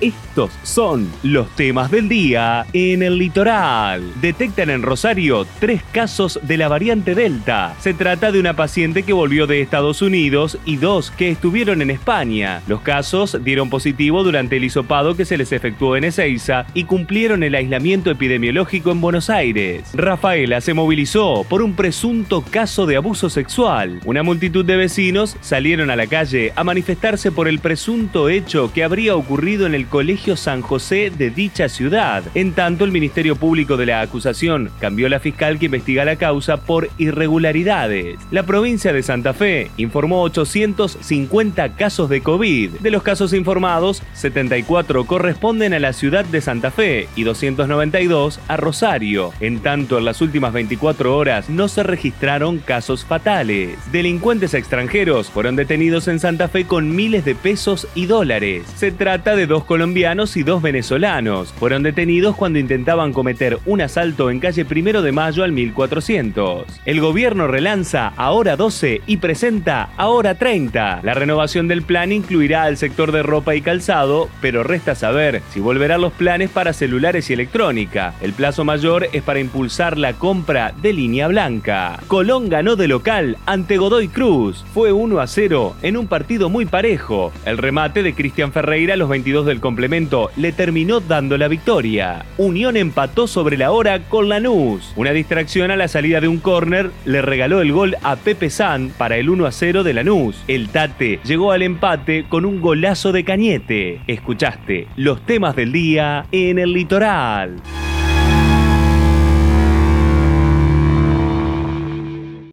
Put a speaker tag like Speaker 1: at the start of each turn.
Speaker 1: Estos son los temas del día en el litoral. Detectan en Rosario tres casos de la variante Delta. Se trata de una paciente que volvió de Estados Unidos y dos que estuvieron en España. Los casos dieron positivo durante el hisopado que se les efectuó en Ezeiza y cumplieron el aislamiento epidemiológico en Buenos Aires. Rafaela se movilizó por un presunto caso de abuso sexual. Una multitud de vecinos salieron a la calle a manifestarse por el presunto hecho que habría ocurrido en el Colegio San José de dicha ciudad. En tanto, el Ministerio Público de la acusación cambió la fiscal que investiga la causa por irregularidades. La provincia de Santa Fe informó 850 casos de COVID. De los casos informados, 74 corresponden a la ciudad de Santa Fe y 292 a Rosario. En tanto, en las últimas 24 horas no se registraron casos fatales. Delincuentes extranjeros fueron detenidos en Santa Fe con miles de pesos y dólares. Se trata de dos colombianos y dos venezolanos. Fueron detenidos cuando intentaban cometer un asalto en calle Primero de Mayo al 1400. El gobierno relanza Ahora 12 y presenta Ahora 30. La renovación del plan incluirá al sector de ropa y calzado, pero resta saber si volverán los planes para celulares y electrónica. El plazo mayor es para impulsar la compra de línea blanca. Colón ganó de local ante Godoy Cruz. Fue 1 a 0 en un partido muy parejo. El remate de Cristian Ferreira a los 22 del complemento le terminó dando la victoria. Unión empató sobre la hora con Lanús. Una distracción a la salida de un córner le regaló el gol a Pepe San para el 1 a 0 de Lanús. El Tate llegó al empate con un golazo de Cañete. Escuchaste los temas del día en el litoral.